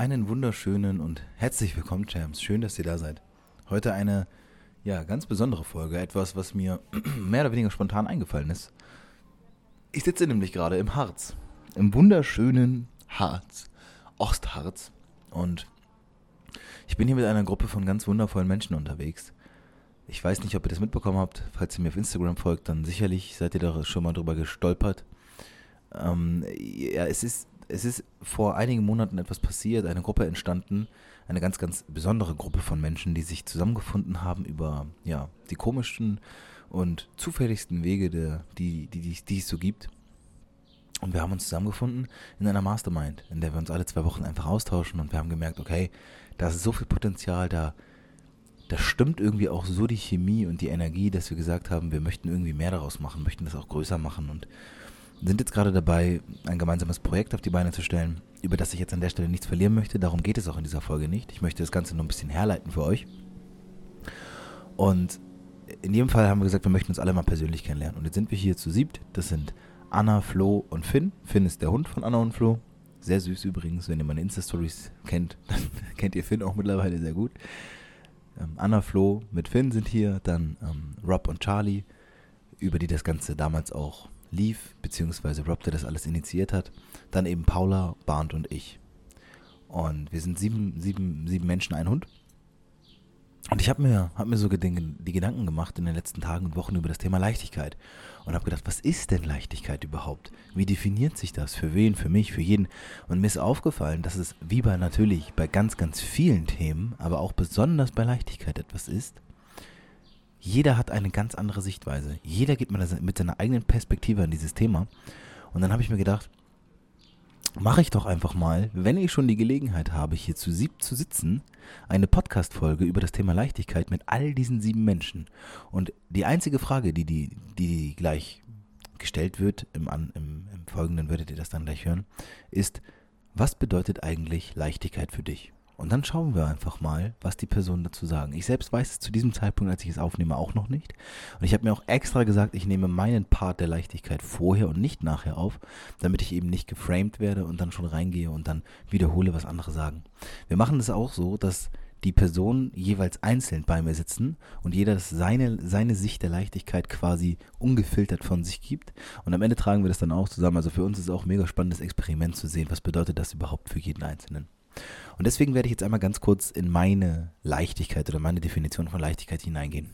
Einen wunderschönen und herzlich willkommen, Champs. Schön, dass ihr da seid. Heute eine, ja, ganz besondere Folge. Etwas, was mir mehr oder weniger spontan eingefallen ist. Ich sitze nämlich gerade im Harz. Im wunderschönen Harz. Ostharz. Und ich bin hier mit einer Gruppe von ganz wundervollen Menschen unterwegs. Ich weiß nicht, ob ihr das mitbekommen habt. Falls ihr mir auf Instagram folgt, dann sicherlich seid ihr da schon mal drüber gestolpert. Ähm, ja, es ist, es ist vor einigen Monaten etwas passiert, eine Gruppe entstanden, eine ganz, ganz besondere Gruppe von Menschen, die sich zusammengefunden haben über ja, die komischsten und zufälligsten Wege, der, die, die, die, die es so gibt. Und wir haben uns zusammengefunden in einer Mastermind, in der wir uns alle zwei Wochen einfach austauschen und wir haben gemerkt, okay, da ist so viel Potenzial, da, da stimmt irgendwie auch so die Chemie und die Energie, dass wir gesagt haben, wir möchten irgendwie mehr daraus machen, möchten das auch größer machen und sind jetzt gerade dabei, ein gemeinsames Projekt auf die Beine zu stellen, über das ich jetzt an der Stelle nichts verlieren möchte. Darum geht es auch in dieser Folge nicht. Ich möchte das Ganze nur ein bisschen herleiten für euch. Und in jedem Fall haben wir gesagt, wir möchten uns alle mal persönlich kennenlernen. Und jetzt sind wir hier zu siebt. Das sind Anna, Flo und Finn. Finn ist der Hund von Anna und Flo. Sehr süß übrigens. Wenn ihr meine Insta-Stories kennt, dann kennt ihr Finn auch mittlerweile sehr gut. Ähm, Anna, Flo mit Finn sind hier, dann ähm, Rob und Charlie, über die das Ganze damals auch lief, beziehungsweise Rob, der das alles initiiert hat. Dann eben Paula, Barnt und ich. Und wir sind sieben, sieben, sieben Menschen, ein Hund. Und ich habe mir, hab mir so die Gedanken gemacht in den letzten Tagen und Wochen über das Thema Leichtigkeit. Und habe gedacht, was ist denn Leichtigkeit überhaupt? Wie definiert sich das? Für wen? Für mich? Für jeden? Und mir ist aufgefallen, dass es wie bei natürlich bei ganz, ganz vielen Themen, aber auch besonders bei Leichtigkeit etwas ist. Jeder hat eine ganz andere Sichtweise. Jeder geht mit seiner eigenen Perspektive an dieses Thema. Und dann habe ich mir gedacht, mache ich doch einfach mal, wenn ich schon die Gelegenheit habe, hier zu sieb zu sitzen, eine Podcast-Folge über das Thema Leichtigkeit mit all diesen sieben Menschen. Und die einzige Frage, die, die, die gleich gestellt wird, im, im, im Folgenden werdet ihr das dann gleich hören, ist, was bedeutet eigentlich Leichtigkeit für dich? Und dann schauen wir einfach mal, was die Personen dazu sagen. Ich selbst weiß es zu diesem Zeitpunkt, als ich es aufnehme, auch noch nicht. Und ich habe mir auch extra gesagt, ich nehme meinen Part der Leichtigkeit vorher und nicht nachher auf, damit ich eben nicht geframed werde und dann schon reingehe und dann wiederhole, was andere sagen. Wir machen das auch so, dass die Personen jeweils einzeln bei mir sitzen und jeder seine, seine Sicht der Leichtigkeit quasi ungefiltert von sich gibt. Und am Ende tragen wir das dann auch zusammen. Also für uns ist es auch ein mega spannendes Experiment zu sehen, was bedeutet das überhaupt für jeden Einzelnen. Und deswegen werde ich jetzt einmal ganz kurz in meine Leichtigkeit oder meine Definition von Leichtigkeit hineingehen.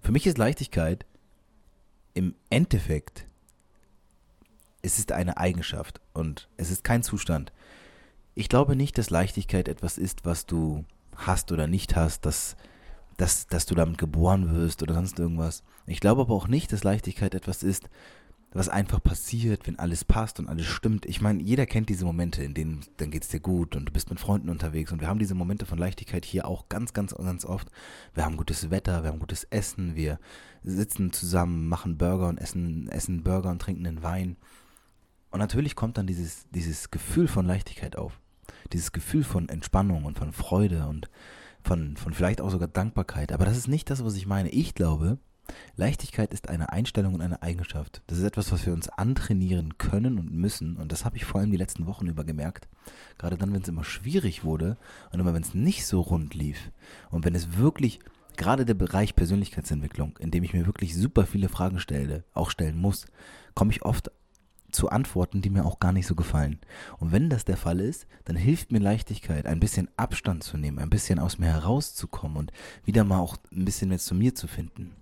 Für mich ist Leichtigkeit im Endeffekt, es ist eine Eigenschaft und es ist kein Zustand. Ich glaube nicht, dass Leichtigkeit etwas ist, was du hast oder nicht hast, dass, dass, dass du damit geboren wirst oder sonst irgendwas. Ich glaube aber auch nicht, dass Leichtigkeit etwas ist, was einfach passiert, wenn alles passt und alles stimmt. Ich meine, jeder kennt diese Momente, in denen dann geht es dir gut und du bist mit Freunden unterwegs und wir haben diese Momente von Leichtigkeit hier auch ganz, ganz, ganz oft. Wir haben gutes Wetter, wir haben gutes Essen, wir sitzen zusammen, machen Burger und essen, essen Burger und trinken den Wein. Und natürlich kommt dann dieses, dieses Gefühl von Leichtigkeit auf. Dieses Gefühl von Entspannung und von Freude und von, von vielleicht auch sogar Dankbarkeit. Aber das ist nicht das, was ich meine. Ich glaube, Leichtigkeit ist eine Einstellung und eine Eigenschaft. Das ist etwas, was wir uns antrainieren können und müssen. Und das habe ich vor allem die letzten Wochen über gemerkt. Gerade dann, wenn es immer schwierig wurde und immer wenn es nicht so rund lief. Und wenn es wirklich, gerade der Bereich Persönlichkeitsentwicklung, in dem ich mir wirklich super viele Fragen stelle, auch stellen muss, komme ich oft zu Antworten, die mir auch gar nicht so gefallen. Und wenn das der Fall ist, dann hilft mir Leichtigkeit, ein bisschen Abstand zu nehmen, ein bisschen aus mir herauszukommen und wieder mal auch ein bisschen mehr zu mir zu finden.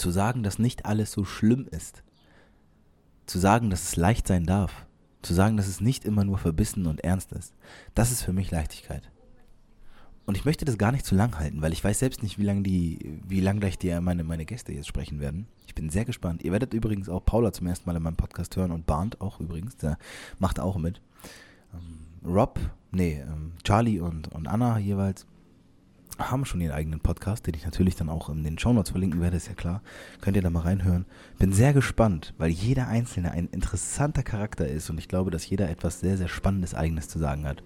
Zu sagen, dass nicht alles so schlimm ist. Zu sagen, dass es leicht sein darf. Zu sagen, dass es nicht immer nur verbissen und ernst ist. Das ist für mich Leichtigkeit. Und ich möchte das gar nicht zu lang halten, weil ich weiß selbst nicht, wie lange die, wie lang gleich die, meine, meine Gäste jetzt sprechen werden. Ich bin sehr gespannt. Ihr werdet übrigens auch Paula zum ersten Mal in meinem Podcast hören und Barnt auch übrigens, der macht auch mit. Ähm, Rob, nee, ähm, Charlie und, und Anna jeweils haben schon ihren eigenen Podcast, den ich natürlich dann auch in den Shownotes verlinken werde, ist ja klar. Könnt ihr da mal reinhören. Bin sehr gespannt, weil jeder Einzelne ein interessanter Charakter ist und ich glaube, dass jeder etwas sehr, sehr Spannendes Eigenes zu sagen hat.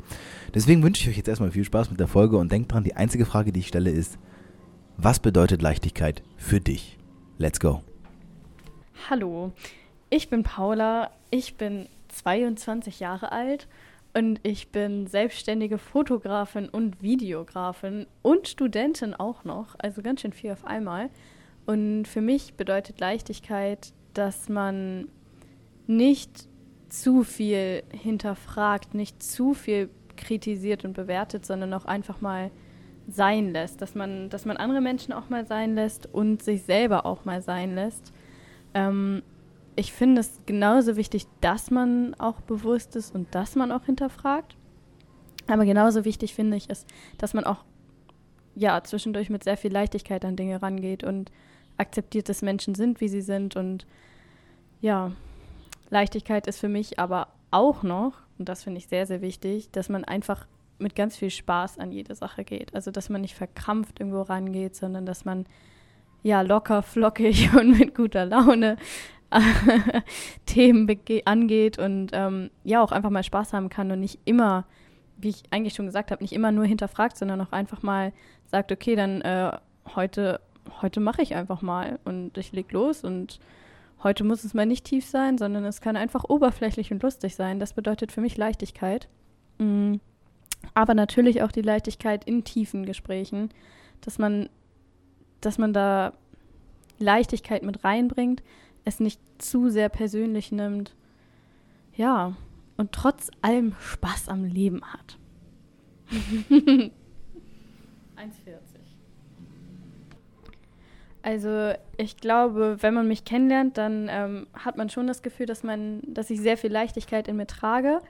Deswegen wünsche ich euch jetzt erstmal viel Spaß mit der Folge und denkt dran, die einzige Frage, die ich stelle, ist, was bedeutet Leichtigkeit für dich? Let's go. Hallo, ich bin Paula, ich bin 22 Jahre alt und ich bin selbstständige Fotografin und Videografin und Studentin auch noch, also ganz schön viel auf einmal. Und für mich bedeutet Leichtigkeit, dass man nicht zu viel hinterfragt, nicht zu viel kritisiert und bewertet, sondern auch einfach mal sein lässt, dass man, dass man andere Menschen auch mal sein lässt und sich selber auch mal sein lässt. Ähm, ich finde es genauso wichtig, dass man auch bewusst ist und dass man auch hinterfragt. Aber genauso wichtig finde ich es, dass man auch ja zwischendurch mit sehr viel Leichtigkeit an Dinge rangeht und akzeptiert, dass Menschen sind, wie sie sind. Und ja, Leichtigkeit ist für mich aber auch noch, und das finde ich sehr, sehr wichtig, dass man einfach mit ganz viel Spaß an jede Sache geht. Also dass man nicht verkrampft irgendwo rangeht, sondern dass man ja locker, flockig und mit guter Laune Themen angeht und ähm, ja auch einfach mal Spaß haben kann und nicht immer, wie ich eigentlich schon gesagt habe, nicht immer nur hinterfragt, sondern auch einfach mal sagt, okay, dann äh, heute, heute mache ich einfach mal und ich leg los und heute muss es mal nicht tief sein, sondern es kann einfach oberflächlich und lustig sein. Das bedeutet für mich Leichtigkeit. Mhm. Aber natürlich auch die Leichtigkeit in tiefen Gesprächen, dass man, dass man da Leichtigkeit mit reinbringt, es nicht zu sehr persönlich nimmt. Ja, und trotz allem Spaß am Leben hat. 1,40. Also ich glaube, wenn man mich kennenlernt, dann ähm, hat man schon das Gefühl, dass man, dass ich sehr viel Leichtigkeit in mir trage.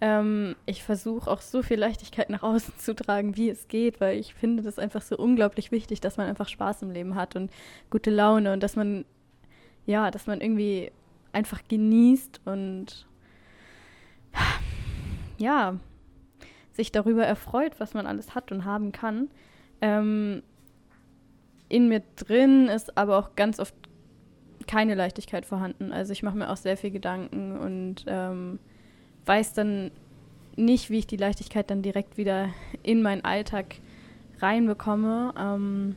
Ähm, ich versuche auch so viel Leichtigkeit nach außen zu tragen, wie es geht, weil ich finde das einfach so unglaublich wichtig, dass man einfach Spaß im Leben hat und gute Laune und dass man ja, dass man irgendwie einfach genießt und ja, sich darüber erfreut, was man alles hat und haben kann. Ähm, in mir drin ist aber auch ganz oft keine Leichtigkeit vorhanden. Also ich mache mir auch sehr viel Gedanken und ähm, weiß dann nicht, wie ich die Leichtigkeit dann direkt wieder in meinen Alltag reinbekomme. Ähm,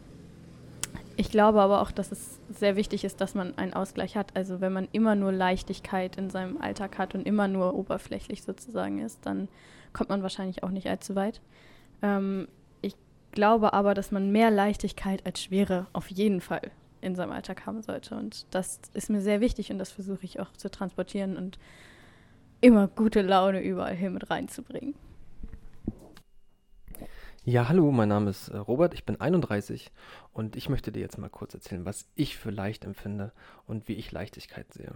ich glaube aber auch, dass es sehr wichtig ist, dass man einen Ausgleich hat. Also wenn man immer nur Leichtigkeit in seinem Alltag hat und immer nur oberflächlich sozusagen ist, dann kommt man wahrscheinlich auch nicht allzu weit. Ähm, ich glaube aber, dass man mehr Leichtigkeit als Schwere auf jeden Fall in seinem Alltag haben sollte. Und das ist mir sehr wichtig und das versuche ich auch zu transportieren und immer gute Laune überall hin mit reinzubringen. Ja, hallo, mein Name ist äh, Robert, ich bin 31 und ich möchte dir jetzt mal kurz erzählen, was ich für leicht empfinde und wie ich Leichtigkeit sehe.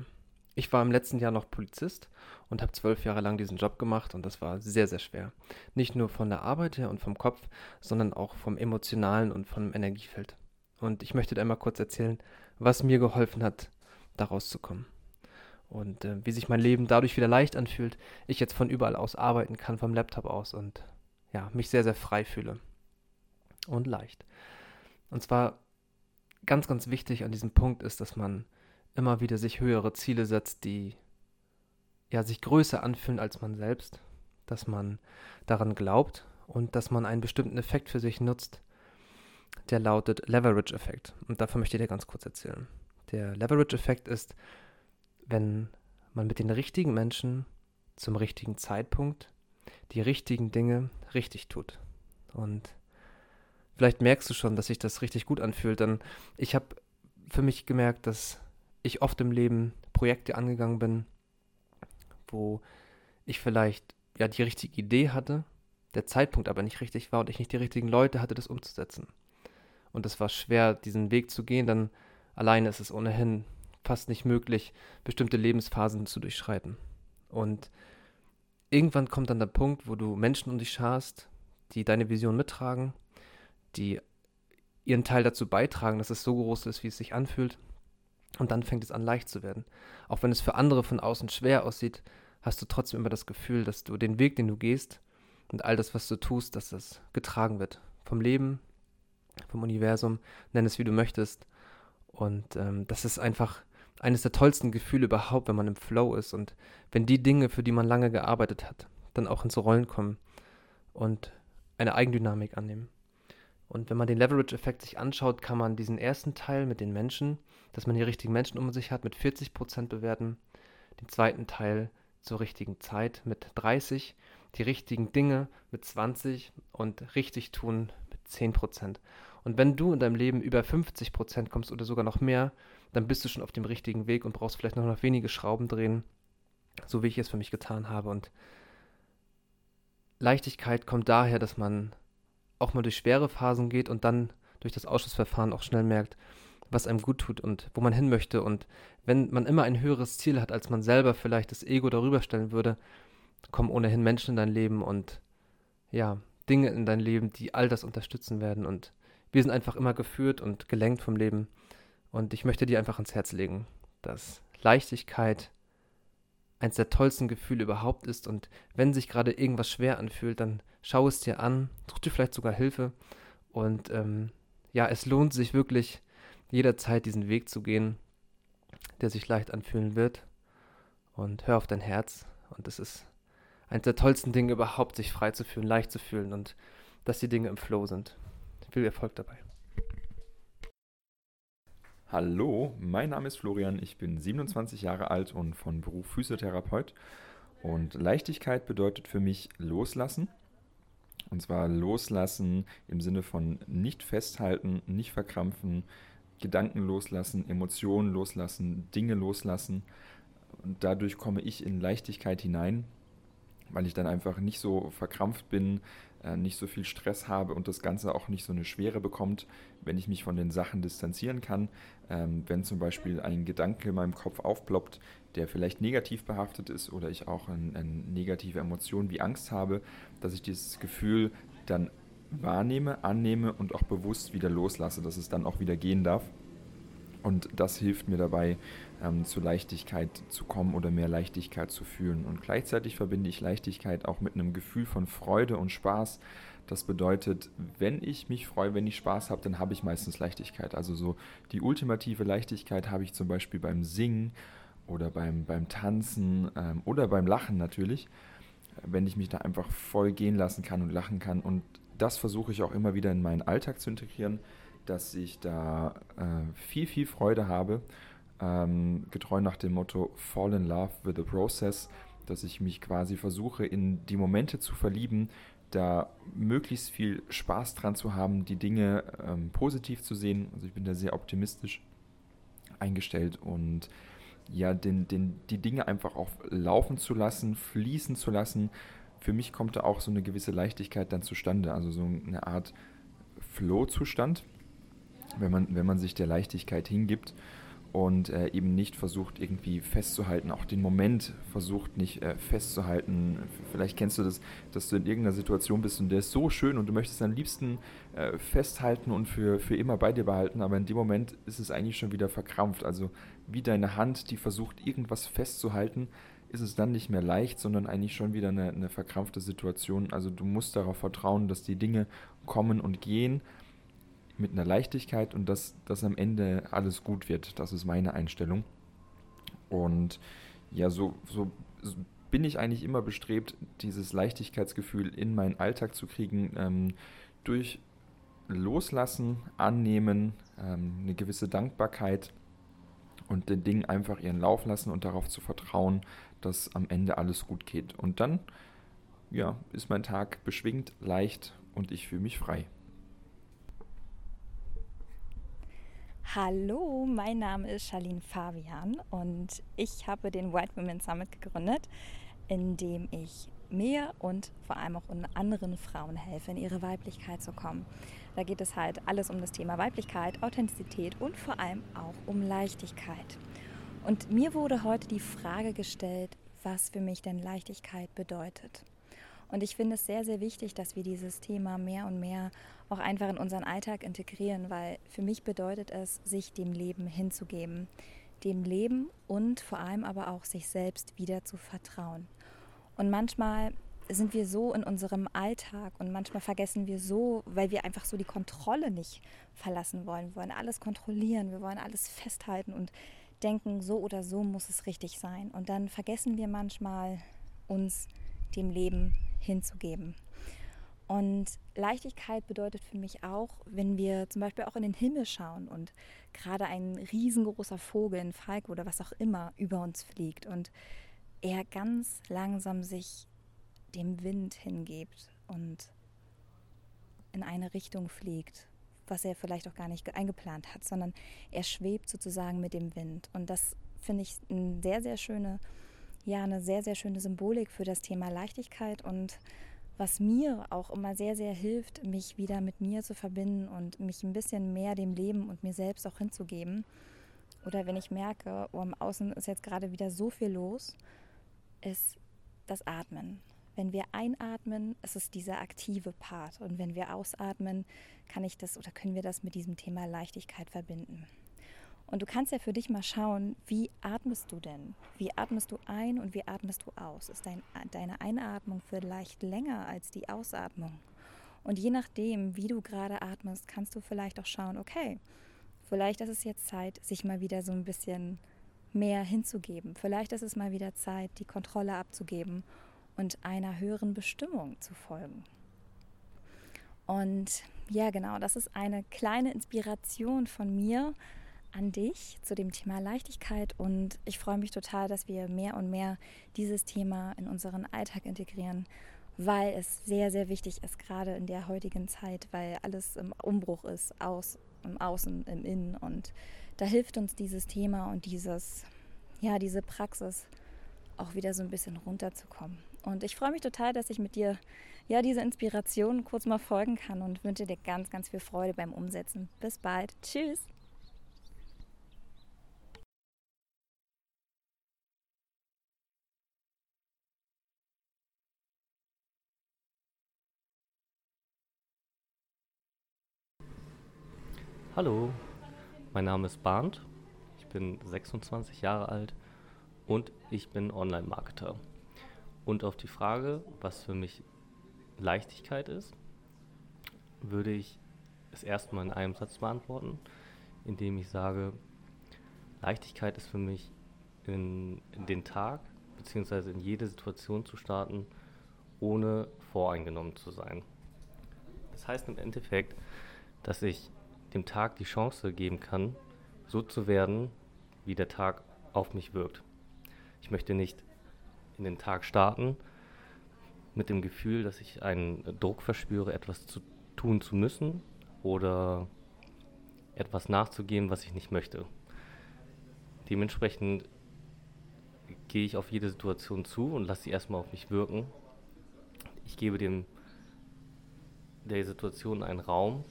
Ich war im letzten Jahr noch Polizist und habe zwölf Jahre lang diesen Job gemacht und das war sehr, sehr schwer. Nicht nur von der Arbeit her und vom Kopf, sondern auch vom emotionalen und vom Energiefeld. Und ich möchte dir einmal kurz erzählen, was mir geholfen hat, da rauszukommen. Und äh, wie sich mein Leben dadurch wieder leicht anfühlt, ich jetzt von überall aus arbeiten kann, vom Laptop aus und ja, mich sehr, sehr frei fühle und leicht. Und zwar ganz, ganz wichtig an diesem Punkt ist, dass man immer wieder sich höhere Ziele setzt, die ja sich größer anfühlen als man selbst, dass man daran glaubt und dass man einen bestimmten Effekt für sich nutzt, der lautet Leverage-Effekt. Und dafür möchte ich dir ganz kurz erzählen. Der Leverage-Effekt ist, wenn man mit den richtigen Menschen zum richtigen Zeitpunkt die richtigen Dinge richtig tut. Und vielleicht merkst du schon, dass sich das richtig gut anfühlt, denn ich habe für mich gemerkt, dass ich oft im Leben Projekte angegangen bin, wo ich vielleicht ja die richtige Idee hatte, der Zeitpunkt aber nicht richtig war und ich nicht die richtigen Leute hatte, das umzusetzen. Und es war schwer, diesen Weg zu gehen, denn alleine ist es ohnehin fast nicht möglich, bestimmte Lebensphasen zu durchschreiten. Und irgendwann kommt dann der Punkt, wo du Menschen um dich scharst, die deine Vision mittragen, die ihren Teil dazu beitragen, dass es so groß ist, wie es sich anfühlt. Und dann fängt es an, leicht zu werden. Auch wenn es für andere von außen schwer aussieht, hast du trotzdem immer das Gefühl, dass du den Weg, den du gehst und all das, was du tust, dass das getragen wird. Vom Leben, vom Universum, nenn es wie du möchtest. Und ähm, das ist einfach eines der tollsten Gefühle überhaupt, wenn man im Flow ist und wenn die Dinge, für die man lange gearbeitet hat, dann auch ins Rollen kommen und eine Eigendynamik annehmen. Und wenn man den Leverage-Effekt sich anschaut, kann man diesen ersten Teil mit den Menschen, dass man die richtigen Menschen um sich hat, mit 40% bewerten, den zweiten Teil zur richtigen Zeit mit 30, die richtigen Dinge mit 20 und richtig tun mit 10%. Und wenn du in deinem Leben über 50% kommst oder sogar noch mehr, dann bist du schon auf dem richtigen Weg und brauchst vielleicht noch, noch wenige Schrauben drehen, so wie ich es für mich getan habe. Und Leichtigkeit kommt daher, dass man auch mal durch schwere Phasen geht und dann durch das Ausschussverfahren auch schnell merkt, was einem gut tut und wo man hin möchte. Und wenn man immer ein höheres Ziel hat, als man selber vielleicht das Ego darüber stellen würde, kommen ohnehin Menschen in dein Leben und ja, Dinge in dein Leben, die all das unterstützen werden. Und wir sind einfach immer geführt und gelenkt vom Leben. Und ich möchte dir einfach ans Herz legen, dass Leichtigkeit eines der tollsten Gefühle überhaupt ist. Und wenn sich gerade irgendwas schwer anfühlt, dann schau es dir an, such dir vielleicht sogar Hilfe. Und ähm, ja, es lohnt sich wirklich jederzeit diesen Weg zu gehen, der sich leicht anfühlen wird. Und hör auf dein Herz. Und es ist eines der tollsten Dinge überhaupt, sich frei zu fühlen, leicht zu fühlen und dass die Dinge im Flow sind. Viel Erfolg dabei. Hallo, mein Name ist Florian, ich bin 27 Jahre alt und von Beruf Physiotherapeut. Und Leichtigkeit bedeutet für mich loslassen. Und zwar loslassen im Sinne von nicht festhalten, nicht verkrampfen, Gedanken loslassen, Emotionen loslassen, Dinge loslassen. Und dadurch komme ich in Leichtigkeit hinein, weil ich dann einfach nicht so verkrampft bin, nicht so viel Stress habe und das Ganze auch nicht so eine Schwere bekommt, wenn ich mich von den Sachen distanzieren kann. Ähm, wenn zum Beispiel ein Gedanke in meinem Kopf aufploppt, der vielleicht negativ behaftet ist oder ich auch eine ein negative Emotion wie Angst habe, dass ich dieses Gefühl dann wahrnehme, annehme und auch bewusst wieder loslasse, dass es dann auch wieder gehen darf. Und das hilft mir dabei, ähm, zu Leichtigkeit zu kommen oder mehr Leichtigkeit zu fühlen. Und gleichzeitig verbinde ich Leichtigkeit auch mit einem Gefühl von Freude und Spaß. Das bedeutet, wenn ich mich freue, wenn ich Spaß habe, dann habe ich meistens Leichtigkeit. Also so die ultimative Leichtigkeit habe ich zum Beispiel beim Singen oder beim, beim Tanzen ähm, oder beim Lachen natürlich, wenn ich mich da einfach voll gehen lassen kann und lachen kann. Und das versuche ich auch immer wieder in meinen Alltag zu integrieren dass ich da äh, viel, viel Freude habe. Ähm, getreu nach dem Motto Fall in Love with the Process, dass ich mich quasi versuche, in die Momente zu verlieben, da möglichst viel Spaß dran zu haben, die Dinge ähm, positiv zu sehen. Also ich bin da sehr optimistisch eingestellt und ja, den, den, die Dinge einfach auch laufen zu lassen, fließen zu lassen. Für mich kommt da auch so eine gewisse Leichtigkeit dann zustande, also so eine Art Flow-Zustand wenn man, wenn man sich der Leichtigkeit hingibt und äh, eben nicht versucht, irgendwie festzuhalten, auch den Moment versucht nicht äh, festzuhalten. Vielleicht kennst du das, dass du in irgendeiner Situation bist und der ist so schön und du möchtest am liebsten äh, festhalten und für, für immer bei dir behalten, aber in dem Moment ist es eigentlich schon wieder verkrampft. Also wie deine Hand, die versucht, irgendwas festzuhalten, ist es dann nicht mehr leicht, sondern eigentlich schon wieder eine, eine verkrampfte Situation. Also du musst darauf vertrauen, dass die Dinge kommen und gehen mit einer Leichtigkeit und dass, dass am Ende alles gut wird. Das ist meine Einstellung. Und ja, so, so, bin ich eigentlich immer bestrebt, dieses Leichtigkeitsgefühl in meinen Alltag zu kriegen, ähm, durch Loslassen, Annehmen, ähm, eine gewisse Dankbarkeit und den Dingen einfach ihren Lauf lassen und darauf zu vertrauen, dass am Ende alles gut geht. Und dann, ja, ist mein Tag beschwingt, leicht und ich fühle mich frei. Hallo, mein Name ist Charlene Fabian und ich habe den White Women Summit gegründet, in dem ich mir und vor allem auch anderen Frauen helfe, in ihre Weiblichkeit zu kommen. Da geht es halt alles um das Thema Weiblichkeit, Authentizität und vor allem auch um Leichtigkeit. Und mir wurde heute die Frage gestellt, was für mich denn Leichtigkeit bedeutet. Und ich finde es sehr, sehr wichtig, dass wir dieses Thema mehr und mehr auch einfach in unseren Alltag integrieren, weil für mich bedeutet es, sich dem Leben hinzugeben. dem Leben und vor allem aber auch sich selbst wieder zu vertrauen. Und manchmal sind wir so in unserem Alltag und manchmal vergessen wir so, weil wir einfach so die Kontrolle nicht verlassen wollen. Wir wollen alles kontrollieren, wir wollen alles festhalten und denken, so oder so muss es richtig sein. Und dann vergessen wir manchmal, uns dem Leben hinzugeben. Und Leichtigkeit bedeutet für mich auch, wenn wir zum Beispiel auch in den Himmel schauen und gerade ein riesengroßer Vogel, ein Falk oder was auch immer über uns fliegt und er ganz langsam sich dem Wind hingibt und in eine Richtung fliegt, was er vielleicht auch gar nicht eingeplant hat, sondern er schwebt sozusagen mit dem Wind. Und das finde ich eine sehr, sehr schöne, ja, eine sehr, sehr schöne Symbolik für das Thema Leichtigkeit und was mir auch immer sehr, sehr hilft, mich wieder mit mir zu verbinden und mich ein bisschen mehr dem Leben und mir selbst auch hinzugeben. Oder wenn ich merke, oh, im Außen ist jetzt gerade wieder so viel los, ist das Atmen. Wenn wir einatmen, ist es dieser aktive Part. Und wenn wir ausatmen, kann ich das oder können wir das mit diesem Thema Leichtigkeit verbinden. Und du kannst ja für dich mal schauen, wie atmest du denn? Wie atmest du ein und wie atmest du aus? Ist dein, deine Einatmung vielleicht länger als die Ausatmung? Und je nachdem, wie du gerade atmest, kannst du vielleicht auch schauen, okay, vielleicht ist es jetzt Zeit, sich mal wieder so ein bisschen mehr hinzugeben. Vielleicht ist es mal wieder Zeit, die Kontrolle abzugeben und einer höheren Bestimmung zu folgen. Und ja, genau, das ist eine kleine Inspiration von mir an dich zu dem Thema Leichtigkeit und ich freue mich total, dass wir mehr und mehr dieses Thema in unseren Alltag integrieren, weil es sehr, sehr wichtig ist, gerade in der heutigen Zeit, weil alles im Umbruch ist, aus, im Außen, im Innen und da hilft uns dieses Thema und dieses, ja, diese Praxis auch wieder so ein bisschen runterzukommen. Und ich freue mich total, dass ich mit dir ja diese Inspiration kurz mal folgen kann und wünsche dir ganz, ganz viel Freude beim Umsetzen. Bis bald. Tschüss. Hallo, mein Name ist Barnd, ich bin 26 Jahre alt und ich bin Online-Marketer. Und auf die Frage, was für mich Leichtigkeit ist, würde ich es erstmal in einem Satz beantworten, indem ich sage, Leichtigkeit ist für mich in, in den Tag bzw. in jede Situation zu starten, ohne voreingenommen zu sein. Das heißt im Endeffekt, dass ich dem Tag die Chance geben kann, so zu werden, wie der Tag auf mich wirkt. Ich möchte nicht in den Tag starten mit dem Gefühl, dass ich einen Druck verspüre, etwas zu tun zu müssen oder etwas nachzugehen, was ich nicht möchte. Dementsprechend gehe ich auf jede Situation zu und lasse sie erstmal auf mich wirken. Ich gebe dem der Situation einen Raum,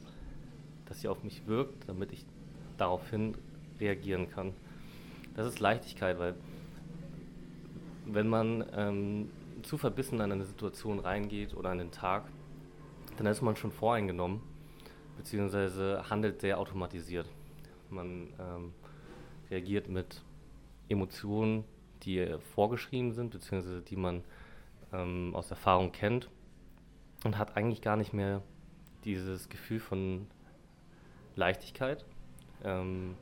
dass sie auf mich wirkt, damit ich daraufhin reagieren kann. Das ist Leichtigkeit, weil wenn man ähm, zu verbissen an eine Situation reingeht oder an den Tag, dann ist man schon voreingenommen, beziehungsweise handelt sehr automatisiert. Man ähm, reagiert mit Emotionen, die vorgeschrieben sind, beziehungsweise die man ähm, aus Erfahrung kennt und hat eigentlich gar nicht mehr dieses Gefühl von Leichtigkeit, ähm,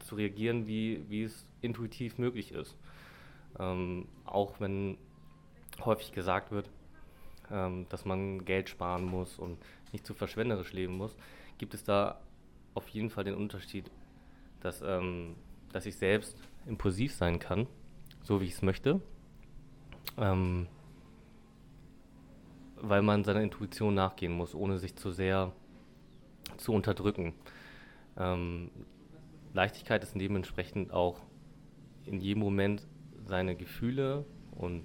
zu reagieren, wie, wie es intuitiv möglich ist. Ähm, auch wenn häufig gesagt wird, ähm, dass man Geld sparen muss und nicht zu verschwenderisch leben muss, gibt es da auf jeden Fall den Unterschied, dass, ähm, dass ich selbst impulsiv sein kann, so wie ich es möchte, ähm, weil man seiner Intuition nachgehen muss, ohne sich zu sehr zu unterdrücken. Ähm, Leichtigkeit ist dementsprechend auch in jedem Moment seine Gefühle und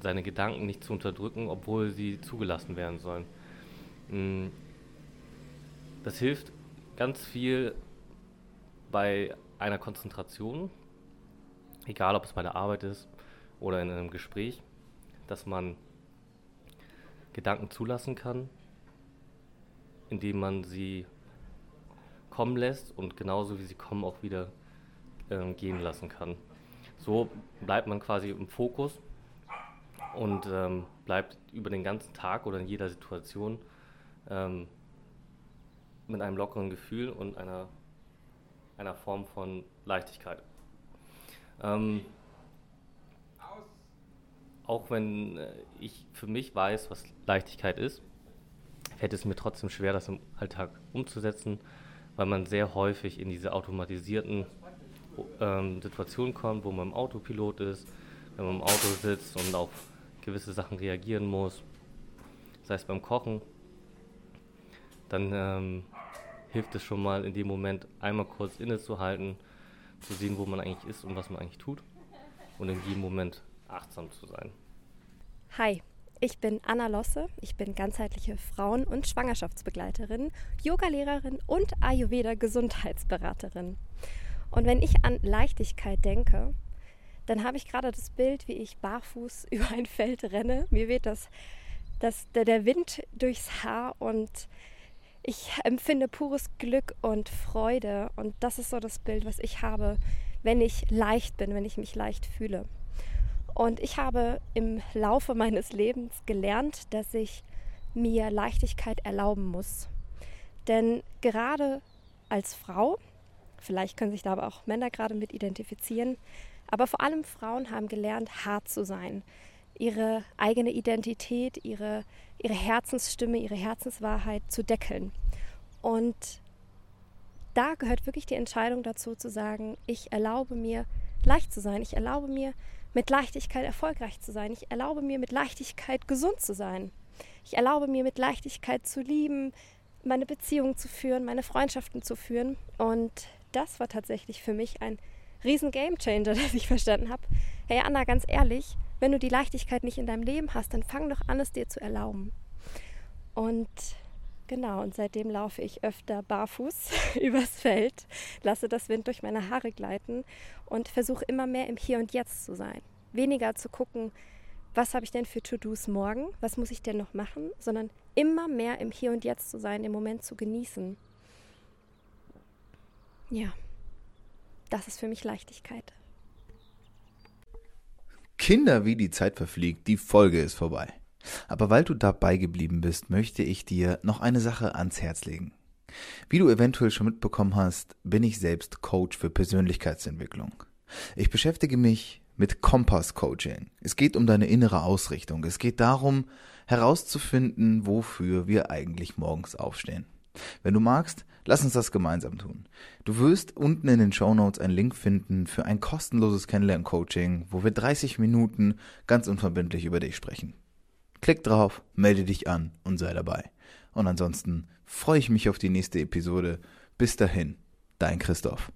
seine Gedanken nicht zu unterdrücken, obwohl sie zugelassen werden sollen. Mm, das hilft ganz viel bei einer Konzentration, egal ob es bei der Arbeit ist oder in einem Gespräch, dass man Gedanken zulassen kann, indem man sie kommen lässt und genauso wie sie kommen auch wieder ähm, gehen lassen kann. So bleibt man quasi im Fokus und ähm, bleibt über den ganzen Tag oder in jeder Situation ähm, mit einem lockeren Gefühl und einer, einer Form von Leichtigkeit. Ähm, auch wenn äh, ich für mich weiß, was Leichtigkeit ist, fällt es mir trotzdem schwer, das im Alltag umzusetzen, weil man sehr häufig in diese automatisierten ähm, Situationen kommt, wo man im Autopilot ist, wenn man im Auto sitzt und auf gewisse Sachen reagieren muss, sei es beim Kochen, dann ähm, hilft es schon mal in dem Moment einmal kurz innezuhalten, zu sehen, wo man eigentlich ist und was man eigentlich tut und in jedem Moment achtsam zu sein. Hi, ich bin Anna Losse. Ich bin ganzheitliche Frauen- und Schwangerschaftsbegleiterin, Yogalehrerin und Ayurveda-Gesundheitsberaterin. Und wenn ich an Leichtigkeit denke, dann habe ich gerade das Bild, wie ich barfuß über ein Feld renne. Mir weht das, das, der, der Wind durchs Haar und ich empfinde pures Glück und Freude. Und das ist so das Bild, was ich habe, wenn ich leicht bin, wenn ich mich leicht fühle. Und ich habe im Laufe meines Lebens gelernt, dass ich mir Leichtigkeit erlauben muss. Denn gerade als Frau, vielleicht können sich da aber auch Männer gerade mit identifizieren, aber vor allem Frauen haben gelernt, hart zu sein, ihre eigene Identität, ihre, ihre Herzensstimme, ihre Herzenswahrheit zu deckeln. Und da gehört wirklich die Entscheidung dazu zu sagen, ich erlaube mir leicht zu sein, ich erlaube mir mit Leichtigkeit erfolgreich zu sein, ich erlaube mir mit Leichtigkeit gesund zu sein, ich erlaube mir mit Leichtigkeit zu lieben, meine Beziehungen zu führen, meine Freundschaften zu führen. Und das war tatsächlich für mich ein riesen Gamechanger, dass ich verstanden habe, hey Anna, ganz ehrlich, wenn du die Leichtigkeit nicht in deinem Leben hast, dann fang doch an, es dir zu erlauben. Und genau, und seitdem laufe ich öfter barfuß übers Feld, lasse das Wind durch meine Haare gleiten und versuche immer mehr im Hier und Jetzt zu sein. Weniger zu gucken, was habe ich denn für To-Dos morgen, was muss ich denn noch machen, sondern immer mehr im Hier und Jetzt zu sein, den Moment zu genießen. Ja, das ist für mich Leichtigkeit. Kinder, wie die Zeit verfliegt, die Folge ist vorbei. Aber weil du dabei geblieben bist, möchte ich dir noch eine Sache ans Herz legen. Wie du eventuell schon mitbekommen hast, bin ich selbst Coach für Persönlichkeitsentwicklung. Ich beschäftige mich mit Kompass Coaching. Es geht um deine innere Ausrichtung. Es geht darum, herauszufinden, wofür wir eigentlich morgens aufstehen. Wenn du magst, lass uns das gemeinsam tun. Du wirst unten in den Show Notes einen Link finden für ein kostenloses Kennenlern-Coaching, wo wir 30 Minuten ganz unverbindlich über dich sprechen. Klick drauf, melde dich an und sei dabei. Und ansonsten freue ich mich auf die nächste Episode. Bis dahin, dein Christoph.